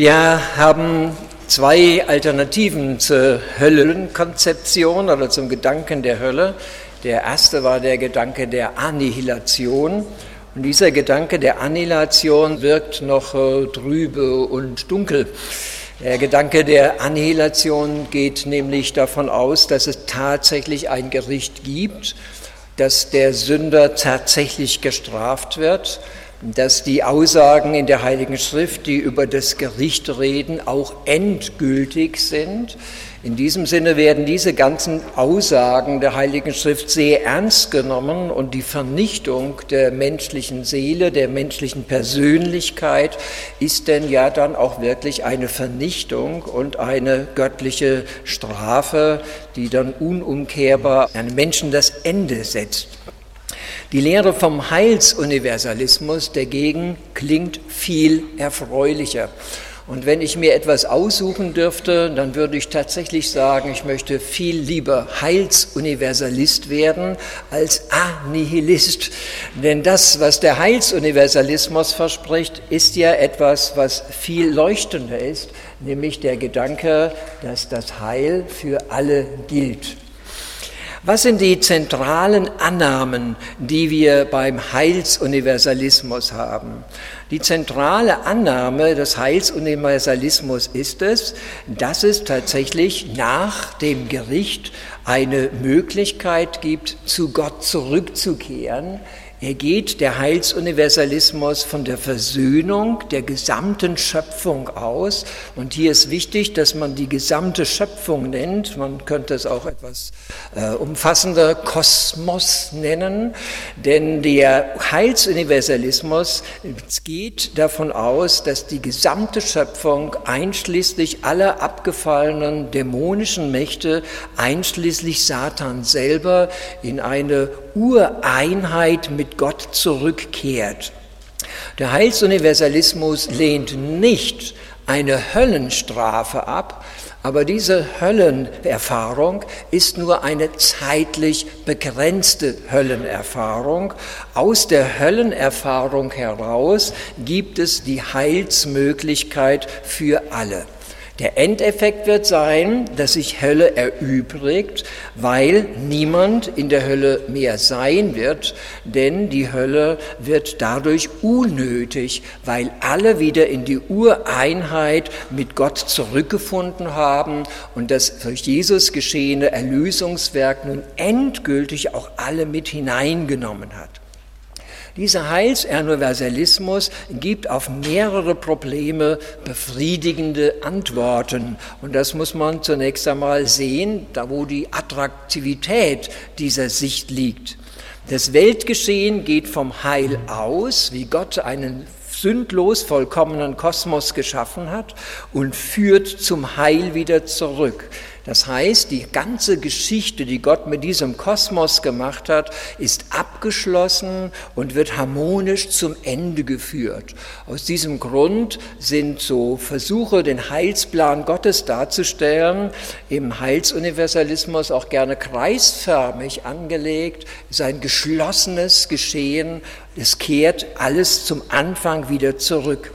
Wir haben zwei Alternativen zur Höllenkonzeption oder zum Gedanken der Hölle. Der erste war der Gedanke der Annihilation. Und dieser Gedanke der Annihilation wirkt noch äh, trübe und dunkel. Der Gedanke der Annihilation geht nämlich davon aus, dass es tatsächlich ein Gericht gibt, dass der Sünder tatsächlich gestraft wird dass die Aussagen in der Heiligen Schrift, die über das Gericht reden, auch endgültig sind. In diesem Sinne werden diese ganzen Aussagen der Heiligen Schrift sehr ernst genommen und die Vernichtung der menschlichen Seele, der menschlichen Persönlichkeit ist denn ja dann auch wirklich eine Vernichtung und eine göttliche Strafe, die dann unumkehrbar einem Menschen das Ende setzt. Die Lehre vom Heilsuniversalismus dagegen klingt viel erfreulicher. Und wenn ich mir etwas aussuchen dürfte, dann würde ich tatsächlich sagen, ich möchte viel lieber Heilsuniversalist werden als Annihilist. Denn das, was der Heilsuniversalismus verspricht, ist ja etwas, was viel leuchtender ist, nämlich der Gedanke, dass das Heil für alle gilt. Was sind die zentralen Annahmen, die wir beim Heilsuniversalismus haben? Die zentrale Annahme des Heilsuniversalismus ist es, dass es tatsächlich nach dem Gericht eine Möglichkeit gibt, zu Gott zurückzukehren, er geht, der Heilsuniversalismus, von der Versöhnung der gesamten Schöpfung aus. Und hier ist wichtig, dass man die gesamte Schöpfung nennt. Man könnte es auch etwas äh, umfassender Kosmos nennen. Denn der Heilsuniversalismus geht davon aus, dass die gesamte Schöpfung einschließlich aller abgefallenen dämonischen Mächte, einschließlich Satan selber, in eine Ureinheit mit Gott zurückkehrt. Der Heilsuniversalismus lehnt nicht eine Höllenstrafe ab, aber diese Höllenerfahrung ist nur eine zeitlich begrenzte Höllenerfahrung. Aus der Höllenerfahrung heraus gibt es die Heilsmöglichkeit für alle. Der Endeffekt wird sein, dass sich Hölle erübrigt, weil niemand in der Hölle mehr sein wird, denn die Hölle wird dadurch unnötig, weil alle wieder in die Ureinheit mit Gott zurückgefunden haben und das durch Jesus geschehene Erlösungswerk nun endgültig auch alle mit hineingenommen hat. Dieser Heilsuniversalismus gibt auf mehrere Probleme befriedigende Antworten. Und das muss man zunächst einmal sehen, da wo die Attraktivität dieser Sicht liegt. Das Weltgeschehen geht vom Heil aus, wie Gott einen sündlos vollkommenen Kosmos geschaffen hat und führt zum Heil wieder zurück. Das heißt, die ganze Geschichte, die Gott mit diesem Kosmos gemacht hat, ist abgeschlossen und wird harmonisch zum Ende geführt. Aus diesem Grund sind so Versuche, den Heilsplan Gottes darzustellen, im Heilsuniversalismus auch gerne kreisförmig angelegt, ist ein geschlossenes Geschehen. Es kehrt alles zum Anfang wieder zurück.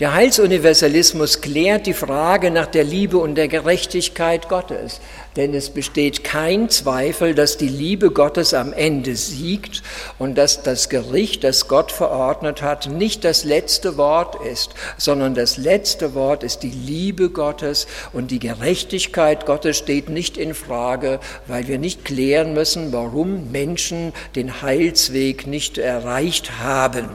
Der Heilsuniversalismus klärt die Frage nach der Liebe und der Gerechtigkeit Gottes, denn es besteht kein Zweifel, dass die Liebe Gottes am Ende siegt und dass das Gericht, das Gott verordnet hat, nicht das letzte Wort ist, sondern das letzte Wort ist die Liebe Gottes und die Gerechtigkeit Gottes steht nicht in Frage, weil wir nicht klären müssen, warum Menschen den Heilsweg nicht erreicht haben.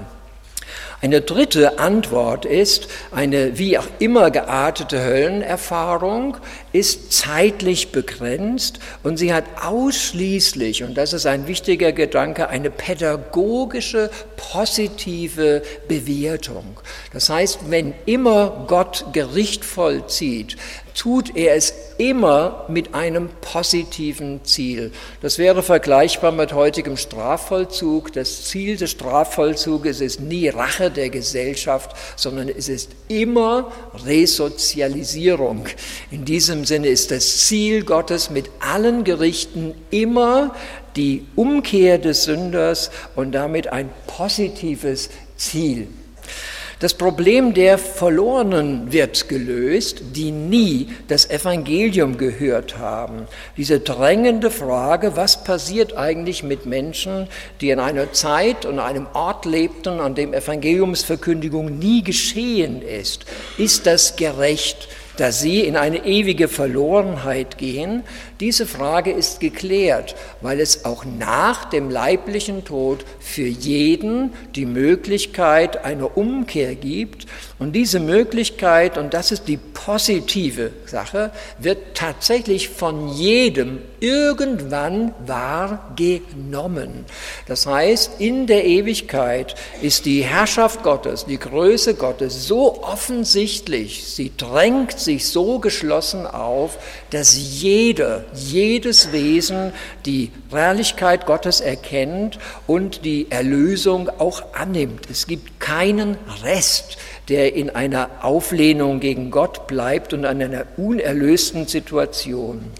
Eine dritte Antwort ist, eine wie auch immer geartete Höllenerfahrung ist zeitlich begrenzt und sie hat ausschließlich, und das ist ein wichtiger Gedanke, eine pädagogische, positive Bewertung. Das heißt, wenn immer Gott Gericht vollzieht, tut er es immer mit einem positiven Ziel. Das wäre vergleichbar mit heutigem Strafvollzug. Das Ziel des Strafvollzuges ist nie Rache der Gesellschaft, sondern es ist immer Resozialisierung. In diesem Sinne ist das Ziel Gottes mit allen Gerichten immer die Umkehr des Sünders und damit ein positives Ziel. Das Problem der Verlorenen wird gelöst, die nie das Evangelium gehört haben. Diese drängende Frage, was passiert eigentlich mit Menschen, die in einer Zeit und einem Ort lebten, an dem Evangeliumsverkündigung nie geschehen ist. Ist das gerecht? dass sie in eine ewige Verlorenheit gehen, diese Frage ist geklärt, weil es auch nach dem leiblichen Tod für jeden die Möglichkeit einer Umkehr gibt. Und diese Möglichkeit, und das ist die positive Sache, wird tatsächlich von jedem irgendwann wahrgenommen. Das heißt, in der Ewigkeit ist die Herrschaft Gottes, die Größe Gottes so offensichtlich, sie drängt sich so geschlossen auf, dass jeder, jedes Wesen die Herrlichkeit Gottes erkennt und die Erlösung auch annimmt. Es gibt keinen Rest, der in einer Auflehnung gegen Gott bleibt und an einer unerlösten Situation.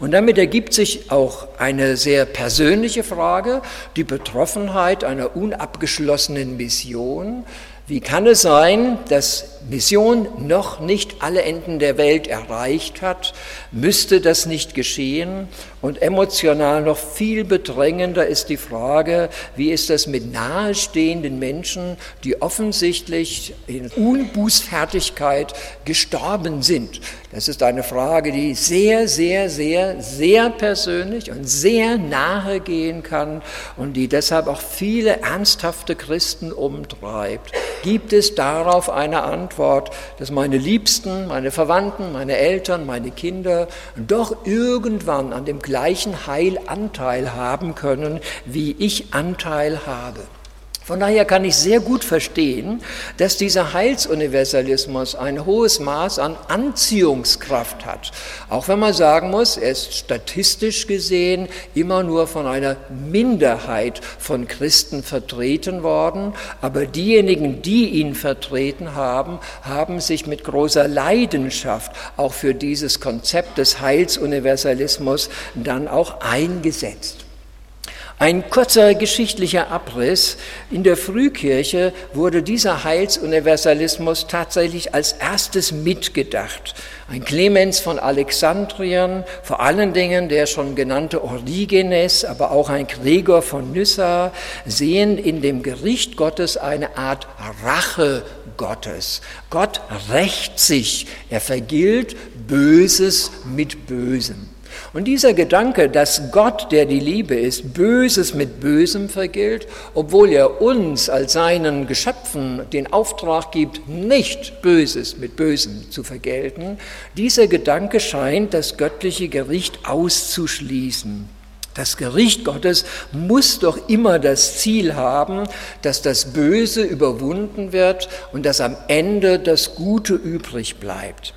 Und damit ergibt sich auch eine sehr persönliche Frage, die Betroffenheit einer unabgeschlossenen Mission. Wie kann es sein, dass Mission noch nicht alle Enden der Welt erreicht hat? Müsste das nicht geschehen? Und emotional noch viel bedrängender ist die Frage, wie ist das mit nahestehenden Menschen, die offensichtlich in Unbußfertigkeit gestorben sind? Das ist eine Frage, die sehr, sehr, sehr, sehr persönlich und sehr nahe gehen kann und die deshalb auch viele ernsthafte Christen umtreibt. Gibt es darauf eine Antwort, dass meine Liebsten, meine Verwandten, meine Eltern, meine Kinder doch irgendwann an dem gleichen Heil Anteil haben können, wie ich Anteil habe. Von daher kann ich sehr gut verstehen, dass dieser Heilsuniversalismus ein hohes Maß an Anziehungskraft hat. Auch wenn man sagen muss, er ist statistisch gesehen immer nur von einer Minderheit von Christen vertreten worden. Aber diejenigen, die ihn vertreten haben, haben sich mit großer Leidenschaft auch für dieses Konzept des Heilsuniversalismus dann auch eingesetzt. Ein kurzer geschichtlicher Abriss. In der Frühkirche wurde dieser Heilsuniversalismus tatsächlich als erstes mitgedacht. Ein Clemens von Alexandrien, vor allen Dingen der schon genannte Origenes, aber auch ein Gregor von Nyssa sehen in dem Gericht Gottes eine Art Rache Gottes. Gott rächt sich, er vergilt Böses mit Bösem. Und dieser Gedanke, dass Gott, der die Liebe ist, Böses mit Bösem vergilt, obwohl er uns als seinen Geschöpfen den Auftrag gibt, nicht Böses mit Bösem zu vergelten, dieser Gedanke scheint das göttliche Gericht auszuschließen. Das Gericht Gottes muss doch immer das Ziel haben, dass das Böse überwunden wird und dass am Ende das Gute übrig bleibt.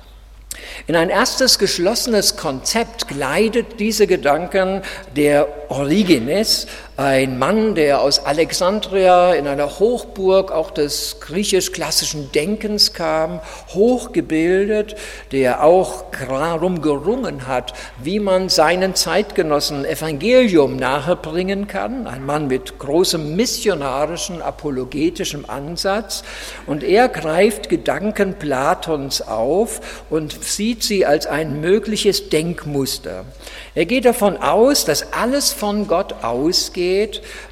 In ein erstes geschlossenes Konzept gleitet diese Gedanken der Origenes, ein Mann, der aus Alexandria in einer Hochburg auch des griechisch-klassischen Denkens kam, hochgebildet, der auch darum gerungen hat, wie man seinen Zeitgenossen Evangelium nahebringen kann, ein Mann mit großem missionarischen, apologetischem Ansatz. Und er greift Gedanken Platons auf und sieht sie als ein mögliches Denkmuster. Er geht davon aus, dass alles von Gott ausgeht,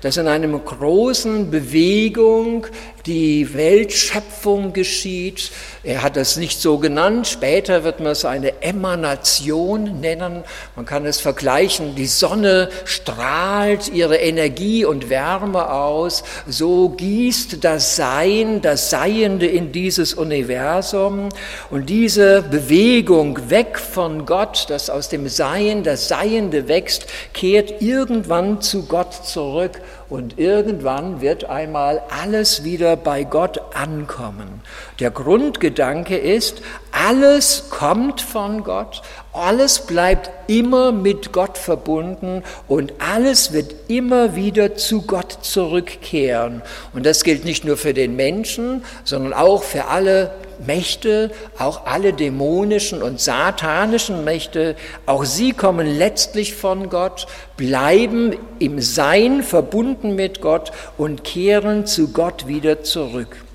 dass in einer großen Bewegung die Weltschöpfung geschieht. Er hat es nicht so genannt, später wird man es eine Emanation nennen. Man kann es vergleichen, die Sonne strahlt ihre Energie und Wärme aus, so gießt das Sein, das Seiende in dieses Universum. Und diese Bewegung weg von Gott, das aus dem Sein, das Seiende wächst, kehrt irgendwann zu Gott zurück und irgendwann wird einmal alles wieder bei Gott ankommen. Der Grundgedanke ist, alles kommt von Gott, alles bleibt immer mit Gott verbunden und alles wird immer wieder zu Gott zurückkehren. Und das gilt nicht nur für den Menschen, sondern auch für alle Mächte, auch alle dämonischen und satanischen Mächte, auch sie kommen letztlich von Gott, bleiben im Sein verbunden mit Gott und kehren zu Gott wieder zurück.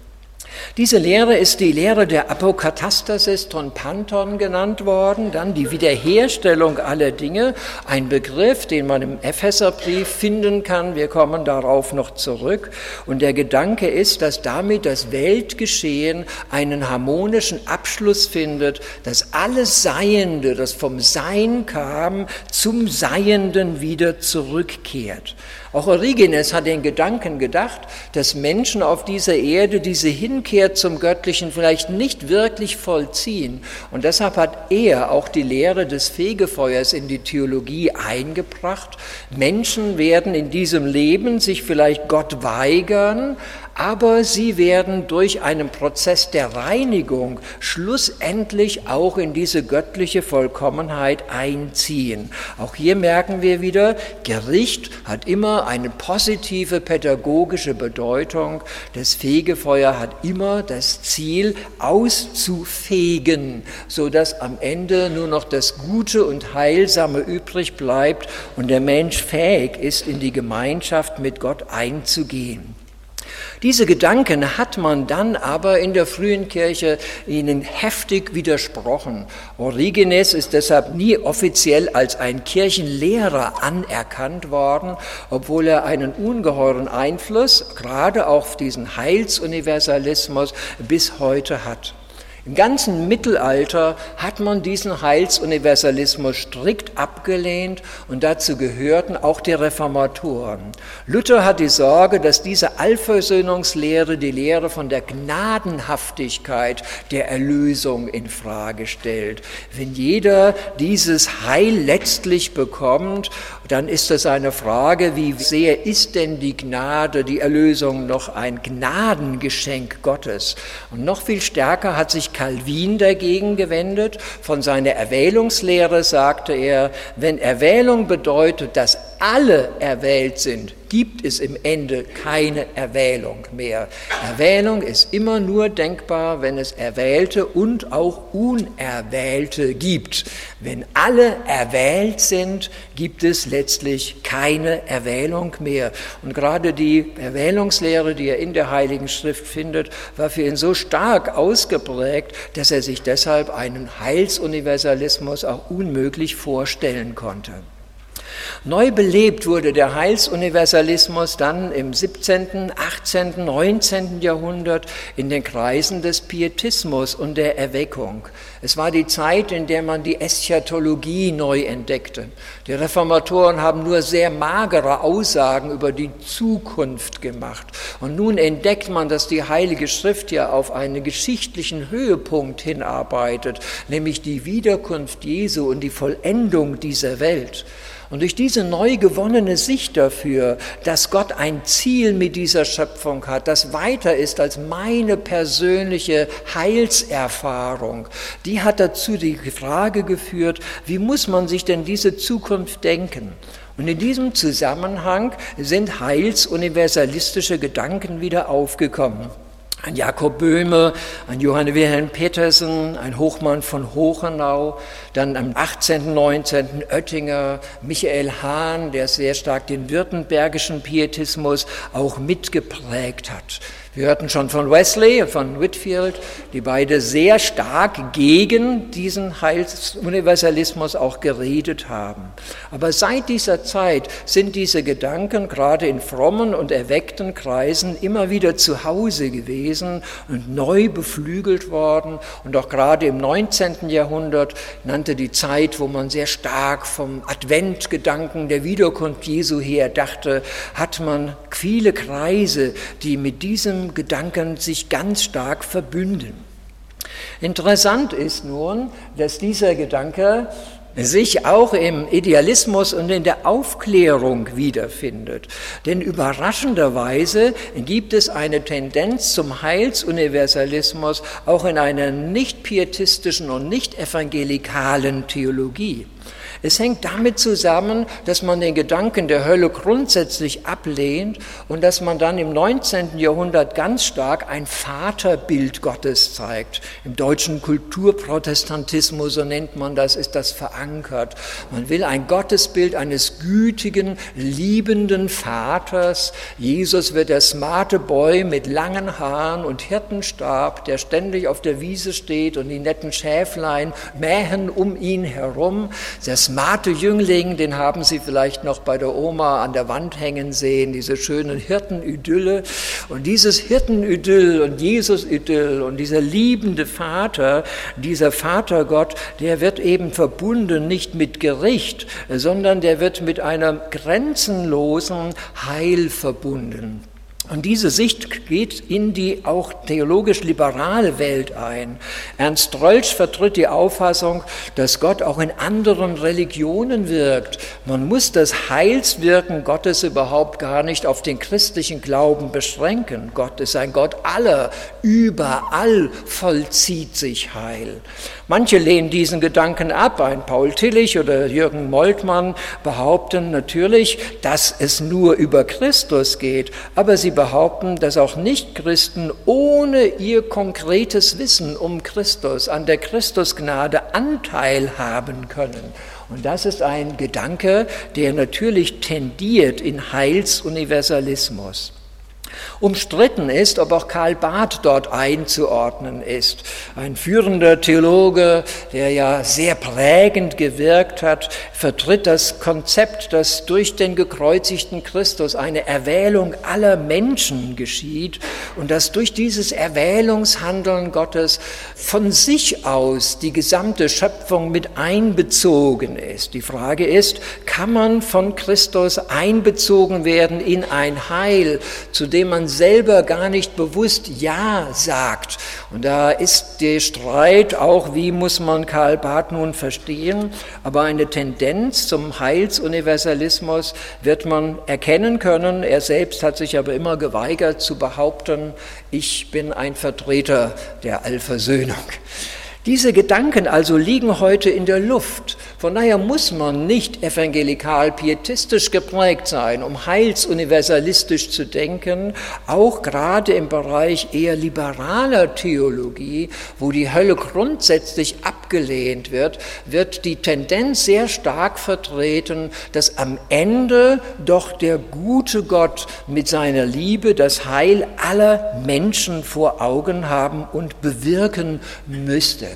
Diese Lehre ist die Lehre der Apokatastasis ton Panton genannt worden, dann die Wiederherstellung aller Dinge, ein Begriff, den man im Epheserbrief finden kann, wir kommen darauf noch zurück. Und der Gedanke ist, dass damit das Weltgeschehen einen harmonischen Abschluss findet, dass alles Seiende, das vom Sein kam, zum Seienden wieder zurückkehrt. Auch Origenes hat den Gedanken gedacht, dass Menschen auf dieser Erde diese Hinkehr zum Göttlichen vielleicht nicht wirklich vollziehen. Und deshalb hat er auch die Lehre des Fegefeuers in die Theologie eingebracht. Menschen werden in diesem Leben sich vielleicht Gott weigern, aber sie werden durch einen Prozess der Reinigung schlussendlich auch in diese göttliche Vollkommenheit einziehen. Auch hier merken wir wieder, Gericht hat immer eine positive pädagogische Bedeutung. Das Fegefeuer hat immer das Ziel, auszufegen, sodass am Ende nur noch das Gute und Heilsame übrig bleibt und der Mensch fähig ist, in die Gemeinschaft mit Gott einzugehen. Diese Gedanken hat man dann aber in der frühen Kirche ihnen heftig widersprochen. Origenes ist deshalb nie offiziell als ein Kirchenlehrer anerkannt worden, obwohl er einen ungeheuren Einfluss gerade auf diesen Heilsuniversalismus bis heute hat. Im ganzen Mittelalter hat man diesen Heilsuniversalismus strikt abgelehnt und dazu gehörten auch die Reformatoren. Luther hat die Sorge, dass diese Allversöhnungslehre die Lehre von der Gnadenhaftigkeit der Erlösung in Frage stellt. Wenn jeder dieses Heil letztlich bekommt, dann ist es eine Frage, wie sehr ist denn die Gnade, die Erlösung noch ein Gnadengeschenk Gottes? Und noch viel stärker hat sich Calvin dagegen gewendet. Von seiner Erwählungslehre sagte er, wenn Erwählung bedeutet, dass alle erwählt sind, gibt es im Ende keine Erwählung mehr. Erwählung ist immer nur denkbar, wenn es Erwählte und auch Unerwählte gibt. Wenn alle erwählt sind, gibt es letztlich keine Erwählung mehr. Und gerade die Erwählungslehre, die er in der Heiligen Schrift findet, war für ihn so stark ausgeprägt, dass er sich deshalb einen Heilsuniversalismus auch unmöglich vorstellen konnte. Neu belebt wurde der Heilsuniversalismus dann im 17., 18., 19. Jahrhundert in den Kreisen des Pietismus und der Erweckung. Es war die Zeit, in der man die Eschatologie neu entdeckte. Die Reformatoren haben nur sehr magere Aussagen über die Zukunft gemacht. Und nun entdeckt man, dass die Heilige Schrift ja auf einen geschichtlichen Höhepunkt hinarbeitet, nämlich die Wiederkunft Jesu und die Vollendung dieser Welt. Und durch diese neu gewonnene Sicht dafür, dass Gott ein Ziel mit dieser Schöpfung hat, das weiter ist als meine persönliche Heilserfahrung, die hat dazu die Frage geführt, wie muss man sich denn diese Zukunft denken? Und in diesem Zusammenhang sind heilsuniversalistische Gedanken wieder aufgekommen ein Jakob Böhme, ein Johann Wilhelm Petersen, ein Hochmann von Hochenau, dann am 18., 19. Oettinger, Michael Hahn, der sehr stark den württembergischen Pietismus auch mitgeprägt hat. Wir hörten schon von Wesley von Whitfield, die beide sehr stark gegen diesen Heilsuniversalismus auch geredet haben. Aber seit dieser Zeit sind diese Gedanken gerade in frommen und erweckten Kreisen immer wieder zu Hause gewesen und neu beflügelt worden. Und auch gerade im 19. Jahrhundert nannte die Zeit, wo man sehr stark vom Adventgedanken der Wiederkunft Jesu her dachte, hat man viele Kreise, die mit diesem Gedanken sich ganz stark verbünden. Interessant ist nun, dass dieser Gedanke sich auch im Idealismus und in der Aufklärung wiederfindet. Denn überraschenderweise gibt es eine Tendenz zum Heilsuniversalismus auch in einer nicht pietistischen und nicht evangelikalen Theologie. Es hängt damit zusammen, dass man den Gedanken der Hölle grundsätzlich ablehnt und dass man dann im 19. Jahrhundert ganz stark ein Vaterbild Gottes zeigt. Im deutschen Kulturprotestantismus, so nennt man das, ist das verankert. Man will ein Gottesbild eines gütigen, liebenden Vaters. Jesus wird der smarte Boy mit langen Haaren und Hirtenstab, der ständig auf der Wiese steht und die netten Schäflein mähen um ihn herum. Der smarte Jüngling, den haben Sie vielleicht noch bei der Oma an der Wand hängen sehen, diese schönen Hirtenidylle. Und dieses Hirtenidyll und Jesus-Idyll und dieser liebende Vater, dieser Vatergott, der wird eben verbunden nicht mit Gericht, sondern der wird mit einem grenzenlosen Heil verbunden. Und diese Sicht geht in die auch theologisch liberale Welt ein. Ernst Rolsch vertritt die Auffassung, dass Gott auch in anderen Religionen wirkt. Man muss das Heilswirken Gottes überhaupt gar nicht auf den christlichen Glauben beschränken. Gott ist ein Gott aller, überall vollzieht sich Heil. Manche lehnen diesen Gedanken ab. Ein Paul Tillich oder Jürgen Moltmann behaupten natürlich, dass es nur über Christus geht, aber sie behaupten, dass auch Nichtchristen ohne ihr konkretes Wissen um Christus an der Christusgnade Anteil haben können. Und das ist ein Gedanke, der natürlich tendiert in Heilsuniversalismus. Umstritten ist, ob auch Karl Barth dort einzuordnen ist. Ein führender Theologe, der ja sehr prägend gewirkt hat, vertritt das Konzept, dass durch den gekreuzigten Christus eine Erwählung aller Menschen geschieht und dass durch dieses Erwählungshandeln Gottes von sich aus die gesamte Schöpfung mit einbezogen ist. Die Frage ist, kann man von Christus einbezogen werden in ein Heil, zu dem man selber gar nicht bewusst Ja sagt. Und da ist der Streit auch, wie muss man Karl Barth nun verstehen, aber eine Tendenz zum Heilsuniversalismus wird man erkennen können. Er selbst hat sich aber immer geweigert zu behaupten, ich bin ein Vertreter der Allversöhnung. Diese Gedanken also liegen heute in der Luft. Von daher muss man nicht evangelikal pietistisch geprägt sein, um heilsuniversalistisch zu denken, auch gerade im Bereich eher liberaler Theologie, wo die Hölle grundsätzlich abgelehnt wird, wird die Tendenz sehr stark vertreten, dass am Ende doch der gute Gott mit seiner Liebe das Heil aller Menschen vor Augen haben und bewirken müsste.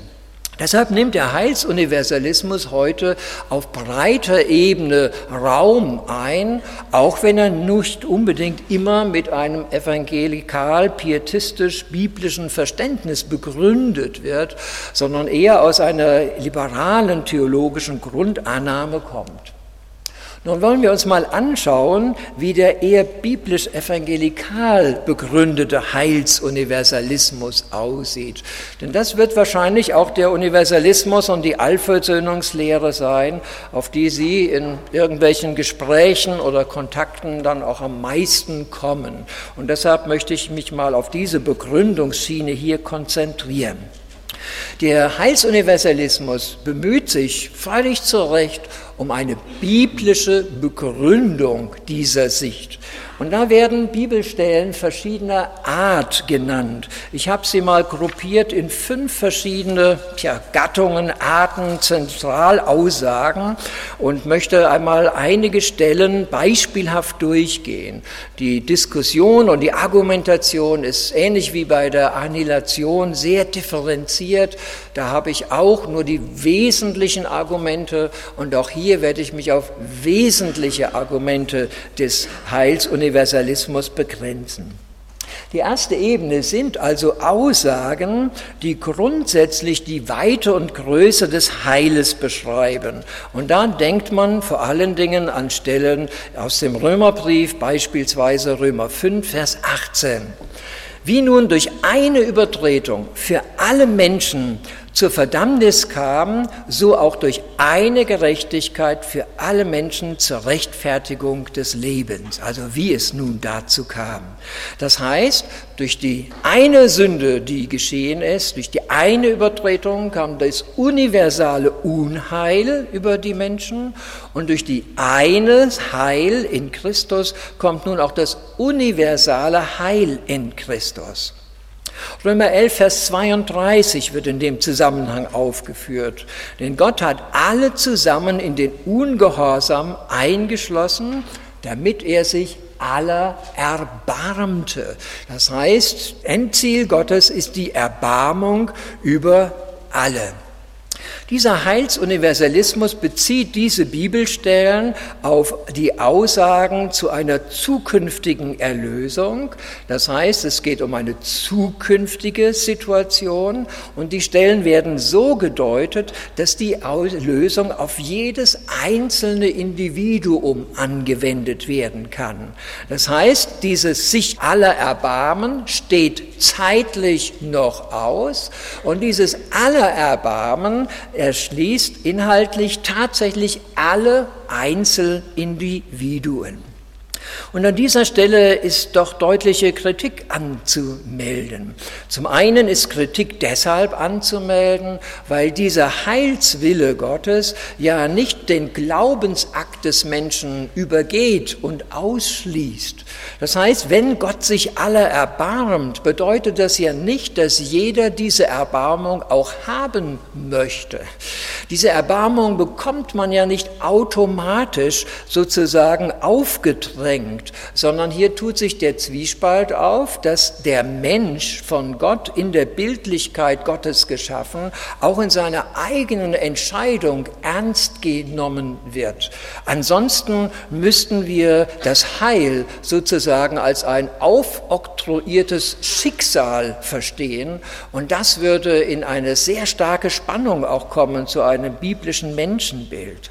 Deshalb nimmt der Heilsuniversalismus heute auf breiter Ebene Raum ein, auch wenn er nicht unbedingt immer mit einem evangelikal-pietistisch-biblischen Verständnis begründet wird, sondern eher aus einer liberalen theologischen Grundannahme kommt. Nun wollen wir uns mal anschauen, wie der eher biblisch-evangelikal begründete Heilsuniversalismus aussieht. Denn das wird wahrscheinlich auch der Universalismus und die Allversöhnungslehre sein, auf die Sie in irgendwelchen Gesprächen oder Kontakten dann auch am meisten kommen. Und deshalb möchte ich mich mal auf diese Begründungsschiene hier konzentrieren. Der Heilsuniversalismus bemüht sich völlig zu Recht um eine biblische Begründung dieser Sicht. Und da werden Bibelstellen verschiedener Art genannt. Ich habe sie mal gruppiert in fünf verschiedene tja, Gattungen, Arten, Zentralaussagen und möchte einmal einige Stellen beispielhaft durchgehen. Die Diskussion und die Argumentation ist ähnlich wie bei der Annihilation sehr differenziert. Da habe ich auch nur die wesentlichen Argumente und auch hier werde ich mich auf wesentliche Argumente des Heils und Universalismus begrenzen. Die erste Ebene sind also Aussagen, die grundsätzlich die Weite und Größe des Heiles beschreiben. Und da denkt man vor allen Dingen an Stellen aus dem Römerbrief, beispielsweise Römer 5, Vers 18. Wie nun durch eine Übertretung für alle Menschen zur Verdammnis kam, so auch durch eine Gerechtigkeit für alle Menschen zur Rechtfertigung des Lebens. Also wie es nun dazu kam. Das heißt, durch die eine Sünde, die geschehen ist, durch die eine Übertretung kam das universale Unheil über die Menschen und durch die eine Heil in Christus kommt nun auch das universale Heil in Christus. Römer 11, Vers 32 wird in dem Zusammenhang aufgeführt. Denn Gott hat alle zusammen in den Ungehorsam eingeschlossen, damit er sich aller erbarmte. Das heißt, Endziel Gottes ist die Erbarmung über alle. Dieser Heilsuniversalismus bezieht diese Bibelstellen auf die Aussagen zu einer zukünftigen Erlösung. Das heißt, es geht um eine zukünftige Situation und die Stellen werden so gedeutet, dass die Lösung auf jedes einzelne Individuum angewendet werden kann. Das heißt, dieses sich aller Erbarmen steht zeitlich noch aus und dieses aller Erbarmen erschließt inhaltlich tatsächlich alle Einzelindividuen. Und an dieser Stelle ist doch deutliche Kritik anzumelden. Zum einen ist Kritik deshalb anzumelden, weil dieser Heilswille Gottes ja nicht den Glaubensakt des Menschen übergeht und ausschließt. Das heißt, wenn Gott sich aller erbarmt, bedeutet das ja nicht, dass jeder diese Erbarmung auch haben möchte. Diese Erbarmung bekommt man ja nicht automatisch sozusagen aufgedrängt bringt, sondern hier tut sich der Zwiespalt auf, dass der Mensch von Gott in der Bildlichkeit Gottes geschaffen, auch in seiner eigenen Entscheidung ernst genommen wird. Ansonsten müssten wir das Heil sozusagen als ein aufoktroyiertes Schicksal verstehen und das würde in eine sehr starke Spannung auch kommen zu einem biblischen Menschenbild.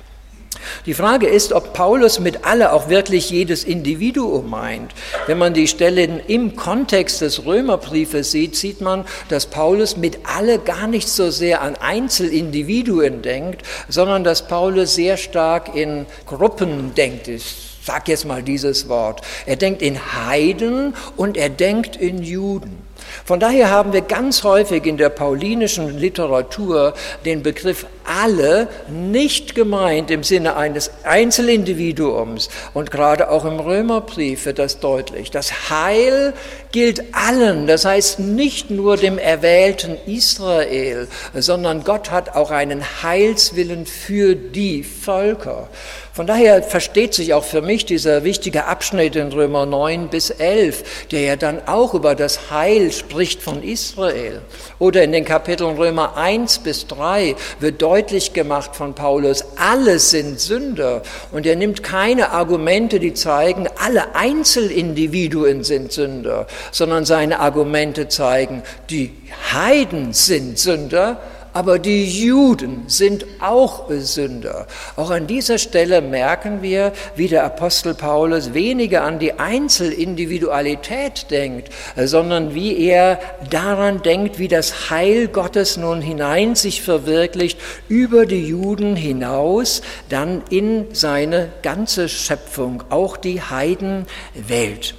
Die Frage ist, ob Paulus mit alle auch wirklich jedes Individuum meint. Wenn man die Stellen im Kontext des Römerbriefes sieht, sieht man, dass Paulus mit alle gar nicht so sehr an Einzelindividuen denkt, sondern dass Paulus sehr stark in Gruppen denkt. Ich sag jetzt mal dieses Wort. Er denkt in Heiden und er denkt in Juden. Von daher haben wir ganz häufig in der paulinischen Literatur den Begriff alle nicht gemeint im Sinne eines Einzelindividuums. Und gerade auch im Römerbrief wird das deutlich. Das Heil gilt allen, das heißt nicht nur dem erwählten Israel, sondern Gott hat auch einen Heilswillen für die Völker. Von daher versteht sich auch für mich dieser wichtige Abschnitt in Römer 9 bis 11, der ja dann auch über das Heil spricht von Israel. Oder in den Kapiteln Römer 1 bis 3 wird deutlich gemacht von Paulus, alle sind Sünder. Und er nimmt keine Argumente, die zeigen, alle Einzelindividuen sind Sünder, sondern seine Argumente zeigen, die Heiden sind Sünder aber die Juden sind auch Sünder. Auch an dieser Stelle merken wir, wie der Apostel Paulus weniger an die Einzelindividualität denkt, sondern wie er daran denkt, wie das Heil Gottes nun hinein sich verwirklicht, über die Juden hinaus, dann in seine ganze Schöpfung, auch die Heidenwelt.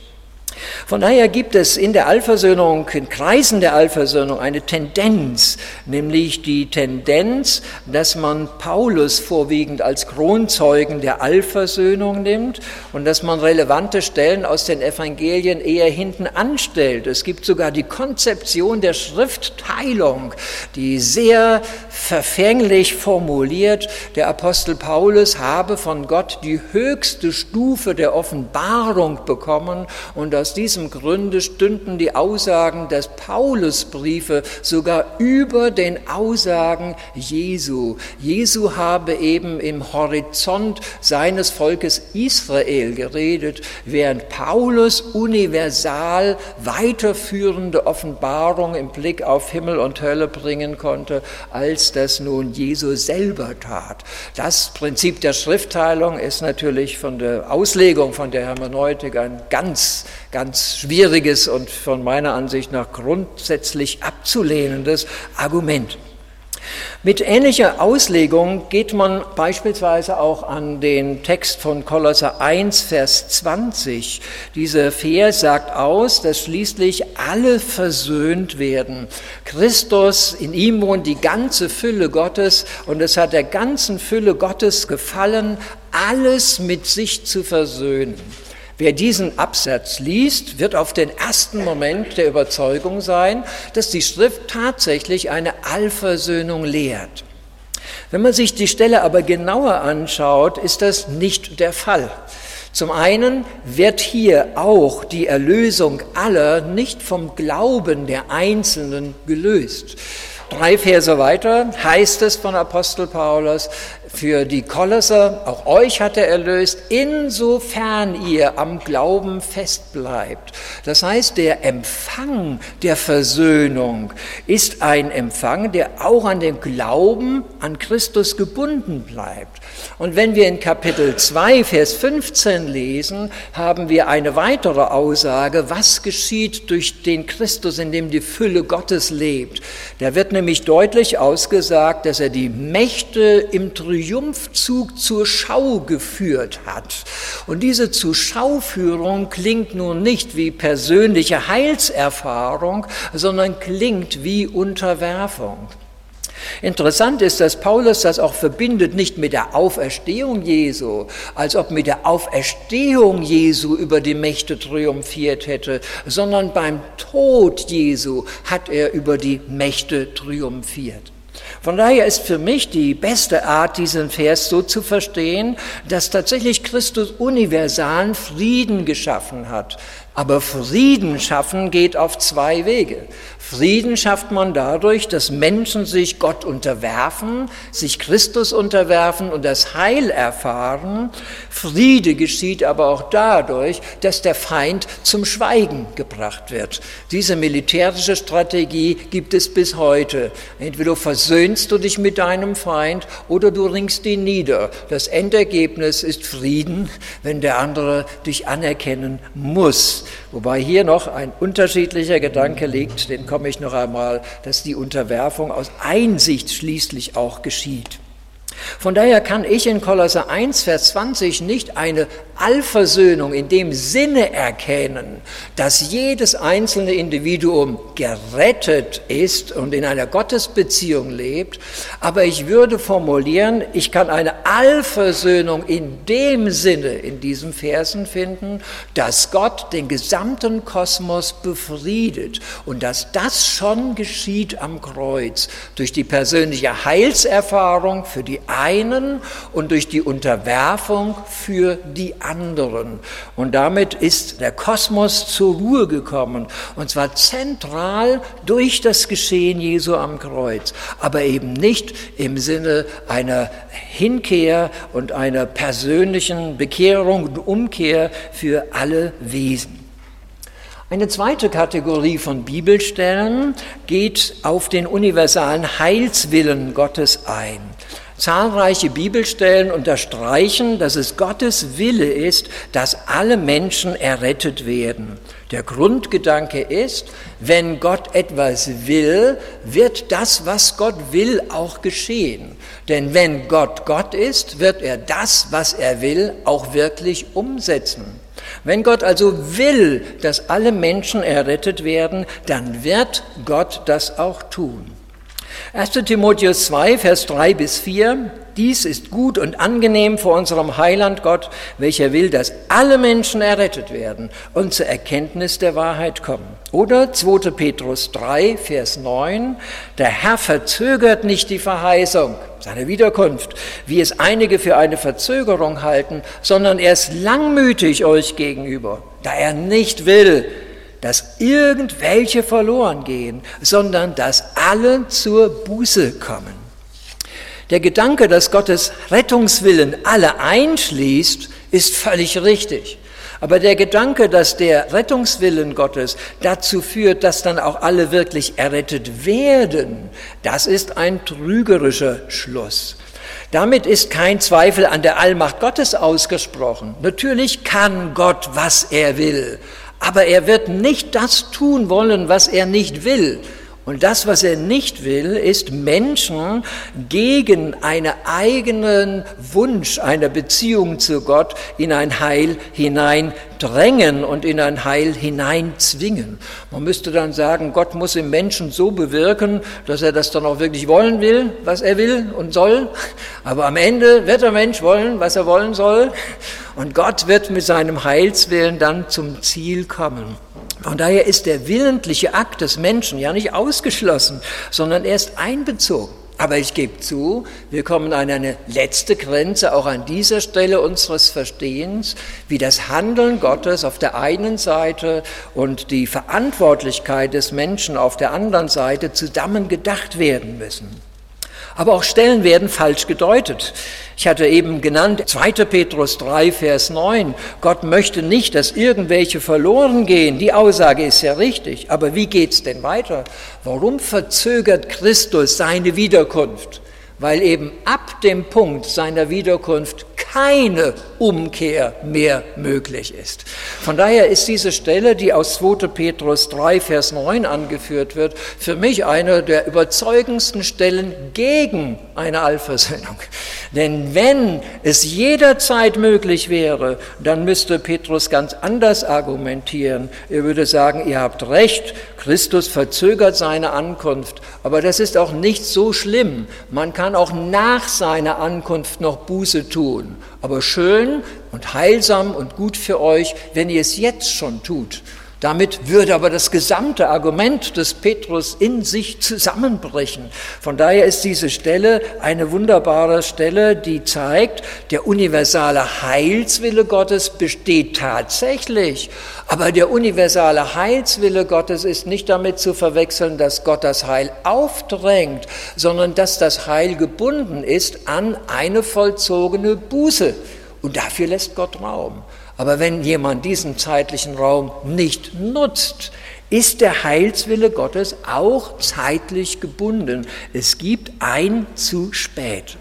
Von daher gibt es in der Allversöhnung, in Kreisen der Allversöhnung eine Tendenz, nämlich die Tendenz, dass man Paulus vorwiegend als Kronzeugen der Allversöhnung nimmt und dass man relevante Stellen aus den Evangelien eher hinten anstellt. Es gibt sogar die Konzeption der Schriftteilung, die sehr verfänglich formuliert, der Apostel Paulus habe von Gott die höchste Stufe der Offenbarung bekommen und aus diesem Grunde stünden die Aussagen des Paulusbriefe sogar über den Aussagen Jesu. Jesu habe eben im Horizont seines Volkes Israel geredet, während Paulus universal weiterführende Offenbarung im Blick auf Himmel und Hölle bringen konnte, als das nun Jesus selber tat. Das Prinzip der Schriftteilung ist natürlich von der Auslegung, von der Hermeneutik ein ganz, ganz schwieriges und von meiner Ansicht nach grundsätzlich abzulehnendes Argument. Mit ähnlicher Auslegung geht man beispielsweise auch an den Text von Kolosser 1, Vers 20. Dieser Vers sagt aus, dass schließlich alle versöhnt werden. Christus, in ihm wohnt die ganze Fülle Gottes und es hat der ganzen Fülle Gottes gefallen, alles mit sich zu versöhnen. Wer diesen Absatz liest, wird auf den ersten Moment der Überzeugung sein, dass die Schrift tatsächlich eine Allversöhnung lehrt. Wenn man sich die Stelle aber genauer anschaut, ist das nicht der Fall. Zum einen wird hier auch die Erlösung aller nicht vom Glauben der Einzelnen gelöst. Drei Verse weiter heißt es von Apostel Paulus, für die Kolosser, auch euch hat er erlöst, insofern ihr am Glauben festbleibt. Das heißt, der Empfang der Versöhnung ist ein Empfang, der auch an den Glauben an Christus gebunden bleibt. Und wenn wir in Kapitel 2, Vers 15 lesen, haben wir eine weitere Aussage, was geschieht durch den Christus, in dem die Fülle Gottes lebt. Da wird nämlich deutlich ausgesagt, dass er die Mächte im Triumphzug zur Schau geführt hat. Und diese Zuschauführung klingt nun nicht wie persönliche Heilserfahrung, sondern klingt wie Unterwerfung. Interessant ist, dass Paulus das auch verbindet, nicht mit der Auferstehung Jesu, als ob mit der Auferstehung Jesu über die Mächte triumphiert hätte, sondern beim Tod Jesu hat er über die Mächte triumphiert. Von daher ist für mich die beste Art, diesen Vers so zu verstehen, dass tatsächlich Christus universalen Frieden geschaffen hat. Aber Frieden schaffen geht auf zwei Wege. Frieden schafft man dadurch, dass Menschen sich Gott unterwerfen, sich Christus unterwerfen und das Heil erfahren. Friede geschieht aber auch dadurch, dass der Feind zum Schweigen gebracht wird. Diese militärische Strategie gibt es bis heute. Entweder versöhnst du dich mit deinem Feind oder du ringst ihn nieder. Das Endergebnis ist Frieden, wenn der andere dich anerkennen muss. Wobei hier noch ein unterschiedlicher Gedanke liegt, den komme ich noch einmal, dass die Unterwerfung aus Einsicht schließlich auch geschieht. Von daher kann ich in Kolosser 1, Vers 20 nicht eine Allversöhnung in dem Sinne erkennen, dass jedes einzelne Individuum gerettet ist und in einer Gottesbeziehung lebt, aber ich würde formulieren, ich kann eine Allversöhnung in dem Sinne in diesen Versen finden, dass Gott den gesamten Kosmos befriedet und dass das schon geschieht am Kreuz durch die persönliche Heilserfahrung für die einen und durch die Unterwerfung für die anderen. Und damit ist der Kosmos zur Ruhe gekommen, und zwar zentral durch das Geschehen Jesu am Kreuz, aber eben nicht im Sinne einer Hinkehr und einer persönlichen Bekehrung und Umkehr für alle Wesen. Eine zweite Kategorie von Bibelstellen geht auf den universalen Heilswillen Gottes ein. Zahlreiche Bibelstellen unterstreichen, dass es Gottes Wille ist, dass alle Menschen errettet werden. Der Grundgedanke ist, wenn Gott etwas will, wird das, was Gott will, auch geschehen. Denn wenn Gott Gott ist, wird er das, was er will, auch wirklich umsetzen. Wenn Gott also will, dass alle Menschen errettet werden, dann wird Gott das auch tun. 1 Timotheus 2, Vers 3 bis 4. Dies ist gut und angenehm vor unserem Heiland Gott, welcher will, dass alle Menschen errettet werden und zur Erkenntnis der Wahrheit kommen. Oder 2. Petrus 3, Vers 9. Der Herr verzögert nicht die Verheißung, seine Wiederkunft, wie es einige für eine Verzögerung halten, sondern er ist langmütig euch gegenüber, da er nicht will, dass irgendwelche verloren gehen, sondern dass alle zur Buße kommen. Der Gedanke, dass Gottes Rettungswillen alle einschließt, ist völlig richtig. Aber der Gedanke, dass der Rettungswillen Gottes dazu führt, dass dann auch alle wirklich errettet werden, das ist ein trügerischer Schluss. Damit ist kein Zweifel an der Allmacht Gottes ausgesprochen. Natürlich kann Gott, was er will, aber er wird nicht das tun wollen, was er nicht will. Und das, was er nicht will, ist Menschen gegen einen eigenen Wunsch einer Beziehung zu Gott in ein Heil hineindrängen und in ein Heil hineinzwingen. Man müsste dann sagen, Gott muss im Menschen so bewirken, dass er das dann auch wirklich wollen will, was er will und soll. Aber am Ende wird der Mensch wollen, was er wollen soll. Und Gott wird mit seinem Heilswillen dann zum Ziel kommen. Von daher ist der willentliche Akt des Menschen ja nicht ausgeschlossen, sondern er ist einbezogen. Aber ich gebe zu, wir kommen an eine letzte Grenze auch an dieser Stelle unseres Verstehens, wie das Handeln Gottes auf der einen Seite und die Verantwortlichkeit des Menschen auf der anderen Seite zusammen gedacht werden müssen. Aber auch Stellen werden falsch gedeutet. Ich hatte eben genannt 2. Petrus 3, Vers 9. Gott möchte nicht, dass irgendwelche verloren gehen. Die Aussage ist ja richtig. Aber wie geht's denn weiter? Warum verzögert Christus seine Wiederkunft? Weil eben ab dem Punkt seiner Wiederkunft keine Umkehr mehr möglich ist. Von daher ist diese Stelle, die aus 2. Petrus 3, Vers 9 angeführt wird, für mich eine der überzeugendsten Stellen gegen eine Allversöhnung. Denn wenn es jederzeit möglich wäre, dann müsste Petrus ganz anders argumentieren. Er würde sagen, ihr habt recht, Christus verzögert seine Ankunft, aber das ist auch nicht so schlimm. Man kann auch nach seiner Ankunft noch Buße tun. Aber schön und heilsam und gut für euch, wenn ihr es jetzt schon tut. Damit würde aber das gesamte Argument des Petrus in sich zusammenbrechen. Von daher ist diese Stelle eine wunderbare Stelle, die zeigt, der universale Heilswille Gottes besteht tatsächlich. Aber der universale Heilswille Gottes ist nicht damit zu verwechseln, dass Gott das Heil aufdrängt, sondern dass das Heil gebunden ist an eine vollzogene Buße. Und dafür lässt Gott Raum. Aber wenn jemand diesen zeitlichen Raum nicht nutzt, ist der Heilswille Gottes auch zeitlich gebunden. Es gibt ein zu spät.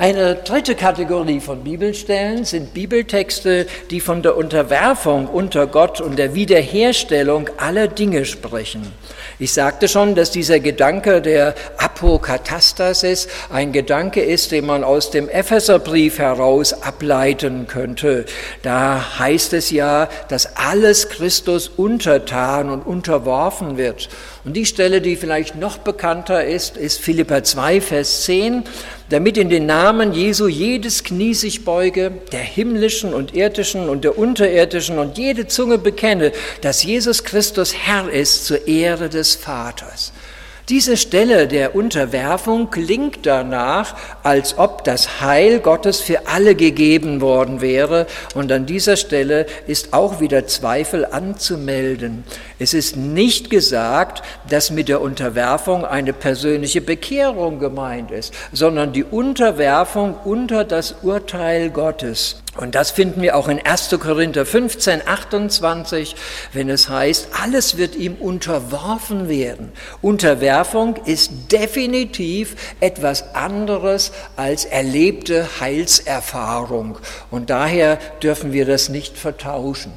Eine dritte Kategorie von Bibelstellen sind Bibeltexte, die von der Unterwerfung unter Gott und der Wiederherstellung aller Dinge sprechen. Ich sagte schon, dass dieser Gedanke der Apokatastasis ein Gedanke ist, den man aus dem Epheserbrief heraus ableiten könnte. Da heißt es ja, dass alles Christus untertan und unterworfen wird. Und die Stelle, die vielleicht noch bekannter ist, ist Philippa 2, Vers 10 damit in den Namen Jesu jedes Knie sich beuge, der himmlischen und irdischen und der unterirdischen und jede Zunge bekenne, dass Jesus Christus Herr ist zur Ehre des Vaters. Diese Stelle der Unterwerfung klingt danach, als ob das Heil Gottes für alle gegeben worden wäre. Und an dieser Stelle ist auch wieder Zweifel anzumelden. Es ist nicht gesagt, dass mit der Unterwerfung eine persönliche Bekehrung gemeint ist, sondern die Unterwerfung unter das Urteil Gottes. Und das finden wir auch in 1. Korinther 15, 28, wenn es heißt, alles wird ihm unterworfen werden. Unterwerfung ist definitiv etwas anderes als erlebte Heilserfahrung. Und daher dürfen wir das nicht vertauschen.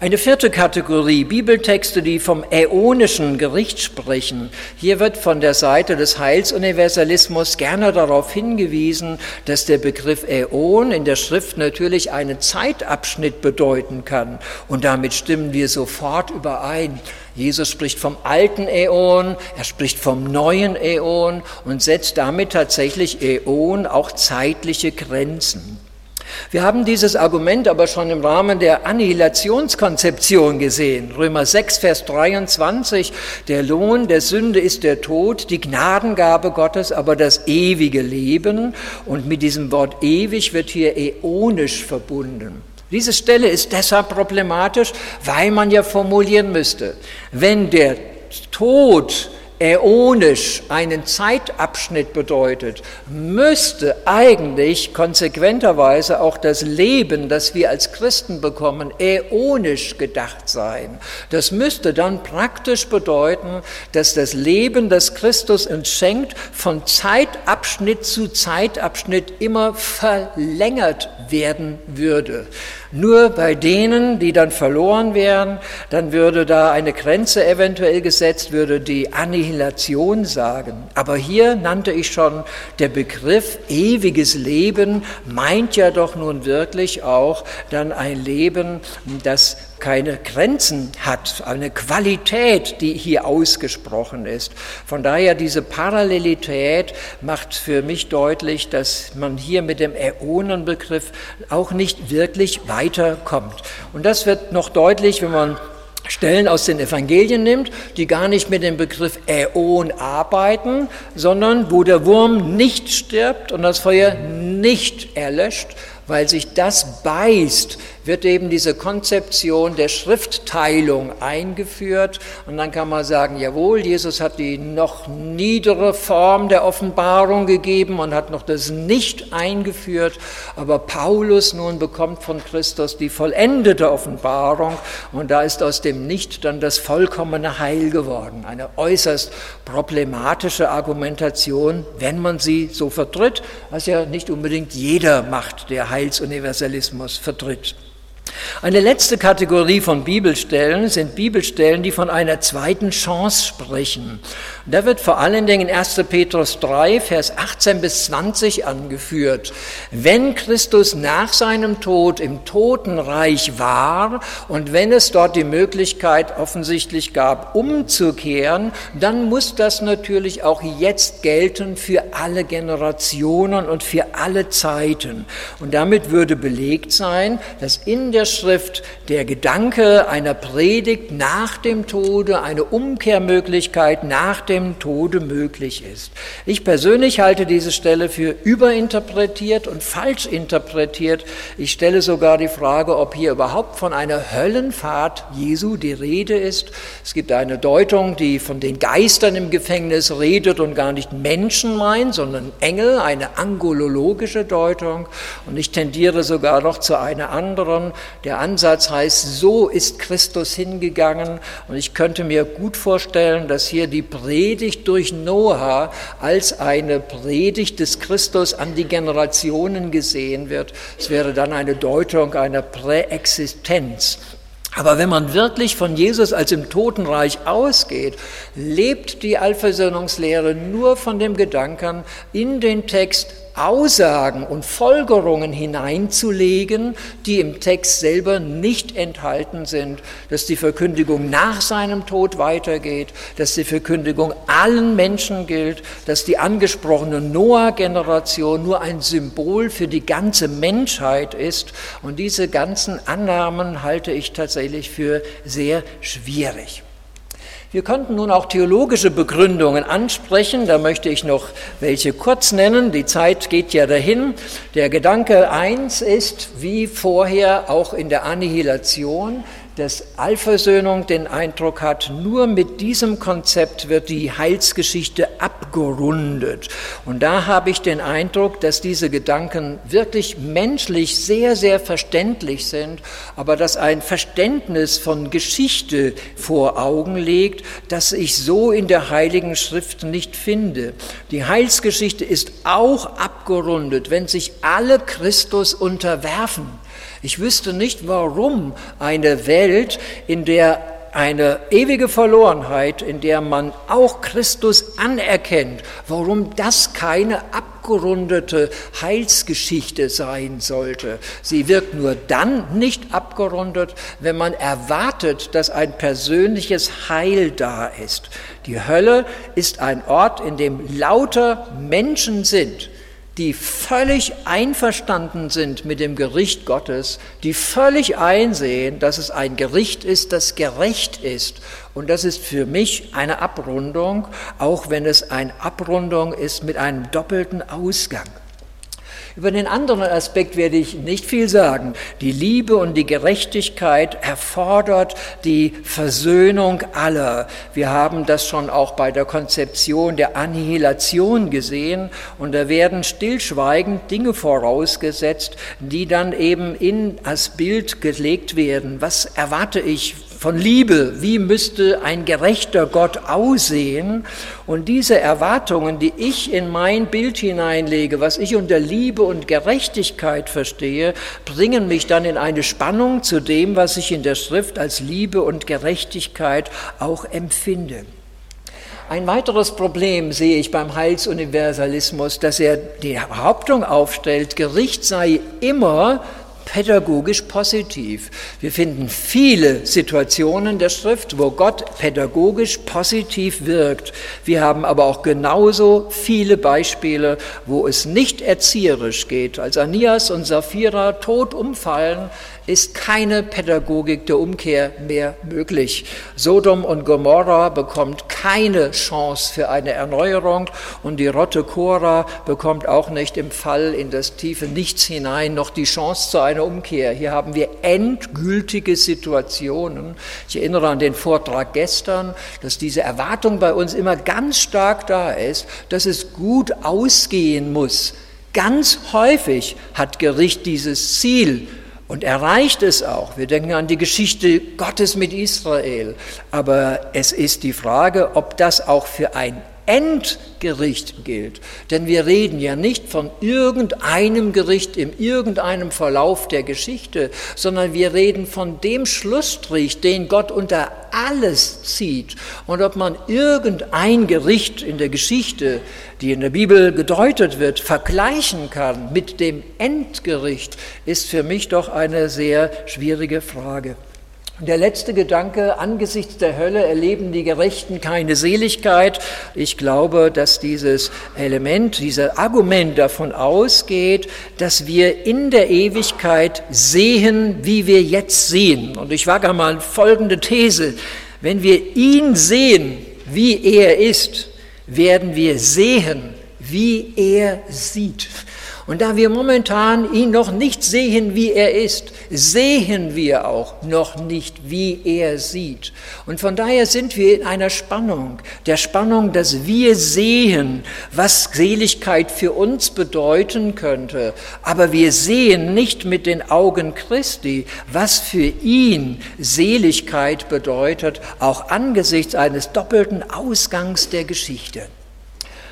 Eine vierte Kategorie, Bibeltexte, die vom äonischen Gericht sprechen. Hier wird von der Seite des Heilsuniversalismus gerne darauf hingewiesen, dass der Begriff Äon in der Schrift natürlich einen Zeitabschnitt bedeuten kann. Und damit stimmen wir sofort überein. Jesus spricht vom alten Äon, er spricht vom neuen Äon und setzt damit tatsächlich Äon auch zeitliche Grenzen. Wir haben dieses Argument aber schon im Rahmen der Annihilationskonzeption gesehen. Römer 6, Vers 23, der Lohn der Sünde ist der Tod, die Gnadengabe Gottes aber das ewige Leben. Und mit diesem Wort ewig wird hier äonisch verbunden. Diese Stelle ist deshalb problematisch, weil man ja formulieren müsste, wenn der Tod äonisch einen Zeitabschnitt bedeutet, müsste eigentlich konsequenterweise auch das Leben, das wir als Christen bekommen, äonisch gedacht sein. Das müsste dann praktisch bedeuten, dass das Leben, das Christus uns schenkt, von Zeitabschnitt zu Zeitabschnitt immer verlängert werden würde. Nur bei denen, die dann verloren wären, dann würde da eine Grenze eventuell gesetzt, würde die Annihilation sagen. Aber hier nannte ich schon, der Begriff ewiges Leben meint ja doch nun wirklich auch dann ein Leben, das keine Grenzen hat, eine Qualität, die hier ausgesprochen ist. Von daher diese Parallelität macht für mich deutlich, dass man hier mit dem Äonenbegriff auch nicht wirklich weiterkommt. Und das wird noch deutlich, wenn man Stellen aus den Evangelien nimmt, die gar nicht mit dem Begriff Äon arbeiten, sondern wo der Wurm nicht stirbt und das Feuer nicht erlöscht, weil sich das beißt wird eben diese Konzeption der Schriftteilung eingeführt. Und dann kann man sagen, jawohl, Jesus hat die noch niedere Form der Offenbarung gegeben und hat noch das Nicht eingeführt. Aber Paulus nun bekommt von Christus die vollendete Offenbarung. Und da ist aus dem Nicht dann das vollkommene Heil geworden. Eine äußerst problematische Argumentation, wenn man sie so vertritt, was ja nicht unbedingt jeder macht, der Heilsuniversalismus vertritt. Eine letzte Kategorie von Bibelstellen sind Bibelstellen, die von einer zweiten Chance sprechen. Da wird vor allen Dingen in 1. Petrus 3, Vers 18 bis 20 angeführt. Wenn Christus nach seinem Tod im Totenreich war und wenn es dort die Möglichkeit offensichtlich gab, umzukehren, dann muss das natürlich auch jetzt gelten für alle Generationen und für alle Zeiten. Und damit würde belegt sein, dass in der Schrift der Gedanke einer Predigt nach dem Tode, eine Umkehrmöglichkeit nach dem Tode möglich ist. Ich persönlich halte diese Stelle für überinterpretiert und falsch interpretiert. Ich stelle sogar die Frage, ob hier überhaupt von einer Höllenfahrt Jesu die Rede ist. Es gibt eine Deutung, die von den Geistern im Gefängnis redet und gar nicht Menschen meint, sondern Engel, eine angolologische Deutung. Und ich tendiere sogar noch zu einer anderen, der Ansatz heißt, so ist Christus hingegangen. Und ich könnte mir gut vorstellen, dass hier die Predigt durch Noah als eine Predigt des Christus an die Generationen gesehen wird. Es wäre dann eine Deutung einer Präexistenz. Aber wenn man wirklich von Jesus als im Totenreich ausgeht, lebt die Allversöhnungslehre nur von dem Gedanken, in den Text Aussagen und Folgerungen hineinzulegen, die im Text selber nicht enthalten sind, dass die Verkündigung nach seinem Tod weitergeht, dass die Verkündigung allen Menschen gilt, dass die angesprochene Noah-Generation nur ein Symbol für die ganze Menschheit ist. Und diese ganzen Annahmen halte ich tatsächlich für sehr schwierig. Wir könnten nun auch theologische Begründungen ansprechen. Da möchte ich noch welche kurz nennen. Die Zeit geht ja dahin. Der Gedanke eins ist, wie vorher auch in der Annihilation, dass Allversöhnung den Eindruck hat, nur mit diesem Konzept wird die Heilsgeschichte abgerundet. Und da habe ich den Eindruck, dass diese Gedanken wirklich menschlich sehr, sehr verständlich sind, aber dass ein Verständnis von Geschichte vor Augen legt, das ich so in der Heiligen Schrift nicht finde. Die Heilsgeschichte ist auch abgerundet, wenn sich alle Christus unterwerfen. Ich wüsste nicht, warum eine Welt, in der eine ewige Verlorenheit, in der man auch Christus anerkennt, warum das keine abgerundete Heilsgeschichte sein sollte. Sie wirkt nur dann nicht abgerundet, wenn man erwartet, dass ein persönliches Heil da ist. Die Hölle ist ein Ort, in dem lauter Menschen sind, die völlig einverstanden sind mit dem Gericht Gottes, die völlig einsehen, dass es ein Gericht ist, das gerecht ist. Und das ist für mich eine Abrundung, auch wenn es eine Abrundung ist mit einem doppelten Ausgang. Über den anderen Aspekt werde ich nicht viel sagen. Die Liebe und die Gerechtigkeit erfordert die Versöhnung aller. Wir haben das schon auch bei der Konzeption der Annihilation gesehen und da werden stillschweigend Dinge vorausgesetzt, die dann eben in das Bild gelegt werden. Was erwarte ich von Liebe, wie müsste ein gerechter Gott aussehen. Und diese Erwartungen, die ich in mein Bild hineinlege, was ich unter Liebe und Gerechtigkeit verstehe, bringen mich dann in eine Spannung zu dem, was ich in der Schrift als Liebe und Gerechtigkeit auch empfinde. Ein weiteres Problem sehe ich beim Heilsuniversalismus, dass er die Behauptung aufstellt, Gericht sei immer pädagogisch positiv. Wir finden viele Situationen der Schrift, wo Gott pädagogisch positiv wirkt. Wir haben aber auch genauso viele Beispiele, wo es nicht erzieherisch geht. Als Anias und Sapphira tot umfallen, ist keine Pädagogik der Umkehr mehr möglich. Sodom und Gomorra bekommt keine Chance für eine Erneuerung und die Rotte Cora bekommt auch nicht im Fall in das tiefe Nichts hinein noch die Chance zu einer Umkehr. Hier haben wir endgültige Situationen. Ich erinnere an den Vortrag gestern, dass diese Erwartung bei uns immer ganz stark da ist, dass es gut ausgehen muss. Ganz häufig hat Gericht dieses Ziel, und erreicht es auch. Wir denken an die Geschichte Gottes mit Israel. Aber es ist die Frage, ob das auch für ein Endgericht gilt. Denn wir reden ja nicht von irgendeinem Gericht in irgendeinem Verlauf der Geschichte, sondern wir reden von dem Schlussstrich, den Gott unter alles zieht. Und ob man irgendein Gericht in der Geschichte, die in der Bibel gedeutet wird, vergleichen kann mit dem Endgericht, ist für mich doch eine sehr schwierige Frage. Der letzte Gedanke, angesichts der Hölle erleben die Gerechten keine Seligkeit. Ich glaube, dass dieses Element, dieses Argument davon ausgeht, dass wir in der Ewigkeit sehen, wie wir jetzt sehen. Und ich wage mal folgende These. Wenn wir ihn sehen, wie er ist, werden wir sehen, wie er sieht. Und da wir momentan ihn noch nicht sehen, wie er ist, sehen wir auch noch nicht, wie er sieht. Und von daher sind wir in einer Spannung, der Spannung, dass wir sehen, was Seligkeit für uns bedeuten könnte, aber wir sehen nicht mit den Augen Christi, was für ihn Seligkeit bedeutet, auch angesichts eines doppelten Ausgangs der Geschichte.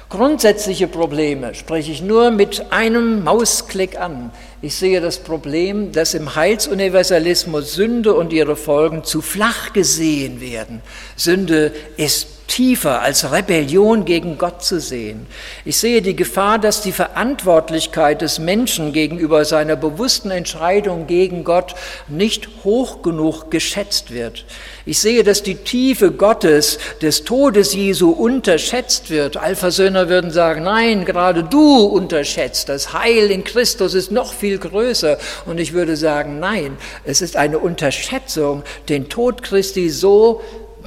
Grundsätzliche Probleme spreche ich nur mit einem Mausklick an. Ich sehe das Problem, dass im Heilsuniversalismus Sünde und ihre Folgen zu flach gesehen werden. Sünde ist tiefer als Rebellion gegen Gott zu sehen. Ich sehe die Gefahr, dass die Verantwortlichkeit des Menschen gegenüber seiner bewussten Entscheidung gegen Gott nicht hoch genug geschätzt wird. Ich sehe, dass die Tiefe Gottes des Todes Jesu unterschätzt wird. Alphasöhner würden sagen, nein, gerade du unterschätzt. Das Heil in Christus ist noch viel größer. Und ich würde sagen, nein, es ist eine Unterschätzung, den Tod Christi so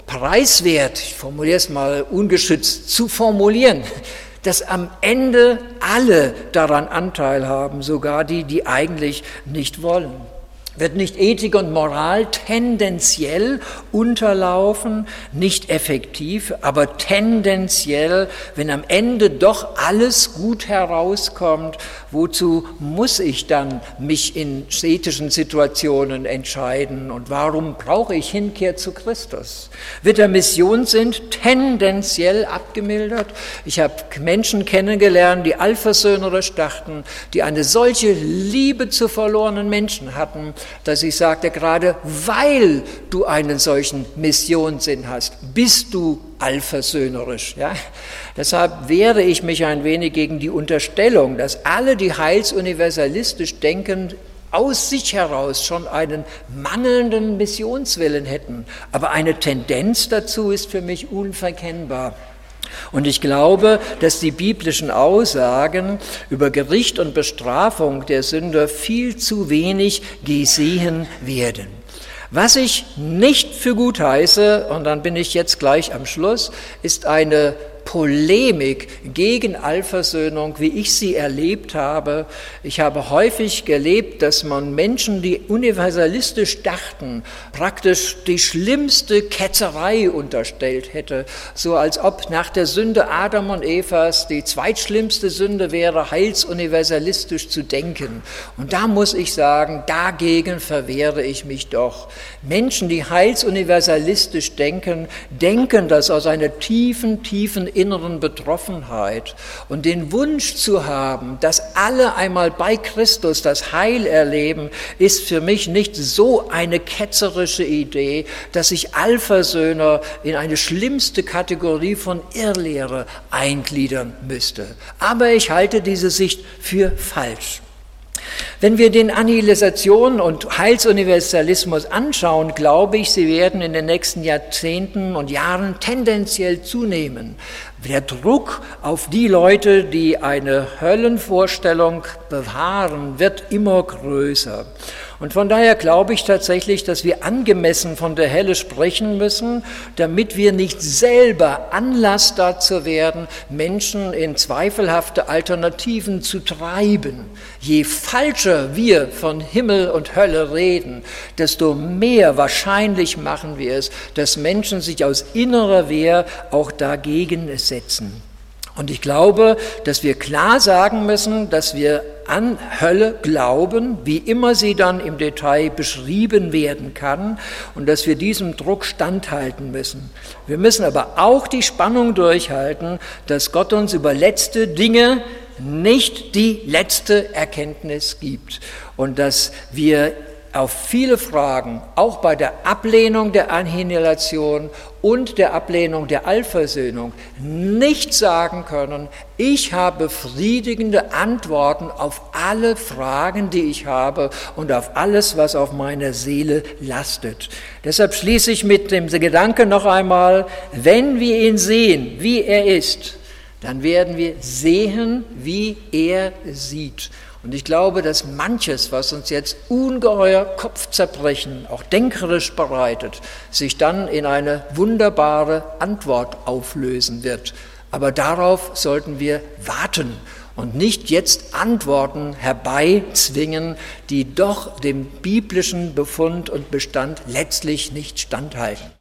preiswert, ich formuliere es mal ungeschützt, zu formulieren, dass am Ende alle daran Anteil haben, sogar die, die eigentlich nicht wollen. Wird nicht Ethik und Moral tendenziell unterlaufen, nicht effektiv, aber tendenziell, wenn am Ende doch alles gut herauskommt, wozu muss ich dann mich in ethischen Situationen entscheiden und warum brauche ich Hinkehr zu Christus? Wird der Missionssinn tendenziell abgemildert? Ich habe Menschen kennengelernt, die allversöhnerisch dachten, die eine solche Liebe zu verlorenen Menschen hatten, dass ich sagte, gerade weil du einen solchen Missionssinn hast, bist du allversöhnerisch. Ja? Deshalb wehre ich mich ein wenig gegen die Unterstellung, dass alle, die heilsuniversalistisch denken, aus sich heraus schon einen mangelnden Missionswillen hätten. Aber eine Tendenz dazu ist für mich unverkennbar. Und ich glaube, dass die biblischen Aussagen über Gericht und Bestrafung der Sünder viel zu wenig gesehen werden. Was ich nicht für gut heiße, und dann bin ich jetzt gleich am Schluss, ist eine Polemik gegen Allversöhnung, wie ich sie erlebt habe. Ich habe häufig gelebt, dass man Menschen, die universalistisch dachten, praktisch die schlimmste Ketzerei unterstellt hätte, so als ob nach der Sünde Adam und Evas die zweitschlimmste Sünde wäre, heilsuniversalistisch zu denken. Und da muss ich sagen, dagegen verwehre ich mich doch. Menschen, die heilsuniversalistisch denken, denken das aus einer tiefen, tiefen inneren Betroffenheit und den Wunsch zu haben, dass alle einmal bei Christus das Heil erleben, ist für mich nicht so eine ketzerische Idee, dass ich Allversöhner in eine schlimmste Kategorie von Irrlehre eingliedern müsste. Aber ich halte diese Sicht für falsch. Wenn wir den Annihilisation und Heilsuniversalismus anschauen, glaube ich, sie werden in den nächsten Jahrzehnten und Jahren tendenziell zunehmen. Der Druck auf die Leute, die eine Höllenvorstellung bewahren, wird immer größer. Und von daher glaube ich tatsächlich, dass wir angemessen von der Helle sprechen müssen, damit wir nicht selber Anlass dazu werden, Menschen in zweifelhafte Alternativen zu treiben. Je falscher wir von Himmel und Hölle reden, desto mehr wahrscheinlich machen wir es, dass Menschen sich aus innerer Wehr auch dagegen setzen. Und ich glaube, dass wir klar sagen müssen, dass wir an Hölle glauben, wie immer sie dann im Detail beschrieben werden kann, und dass wir diesem Druck standhalten müssen. Wir müssen aber auch die Spannung durchhalten, dass Gott uns über letzte Dinge nicht die letzte Erkenntnis gibt und dass wir auf viele Fragen, auch bei der Ablehnung der Annihilation und der Ablehnung der Allversöhnung, nicht sagen können, ich habe befriedigende Antworten auf alle Fragen, die ich habe und auf alles, was auf meiner Seele lastet. Deshalb schließe ich mit dem Gedanken noch einmal, wenn wir ihn sehen, wie er ist, dann werden wir sehen, wie er sieht. Und ich glaube, dass manches, was uns jetzt ungeheuer Kopfzerbrechen, auch denkerisch bereitet, sich dann in eine wunderbare Antwort auflösen wird. Aber darauf sollten wir warten und nicht jetzt Antworten herbeizwingen, die doch dem biblischen Befund und Bestand letztlich nicht standhalten.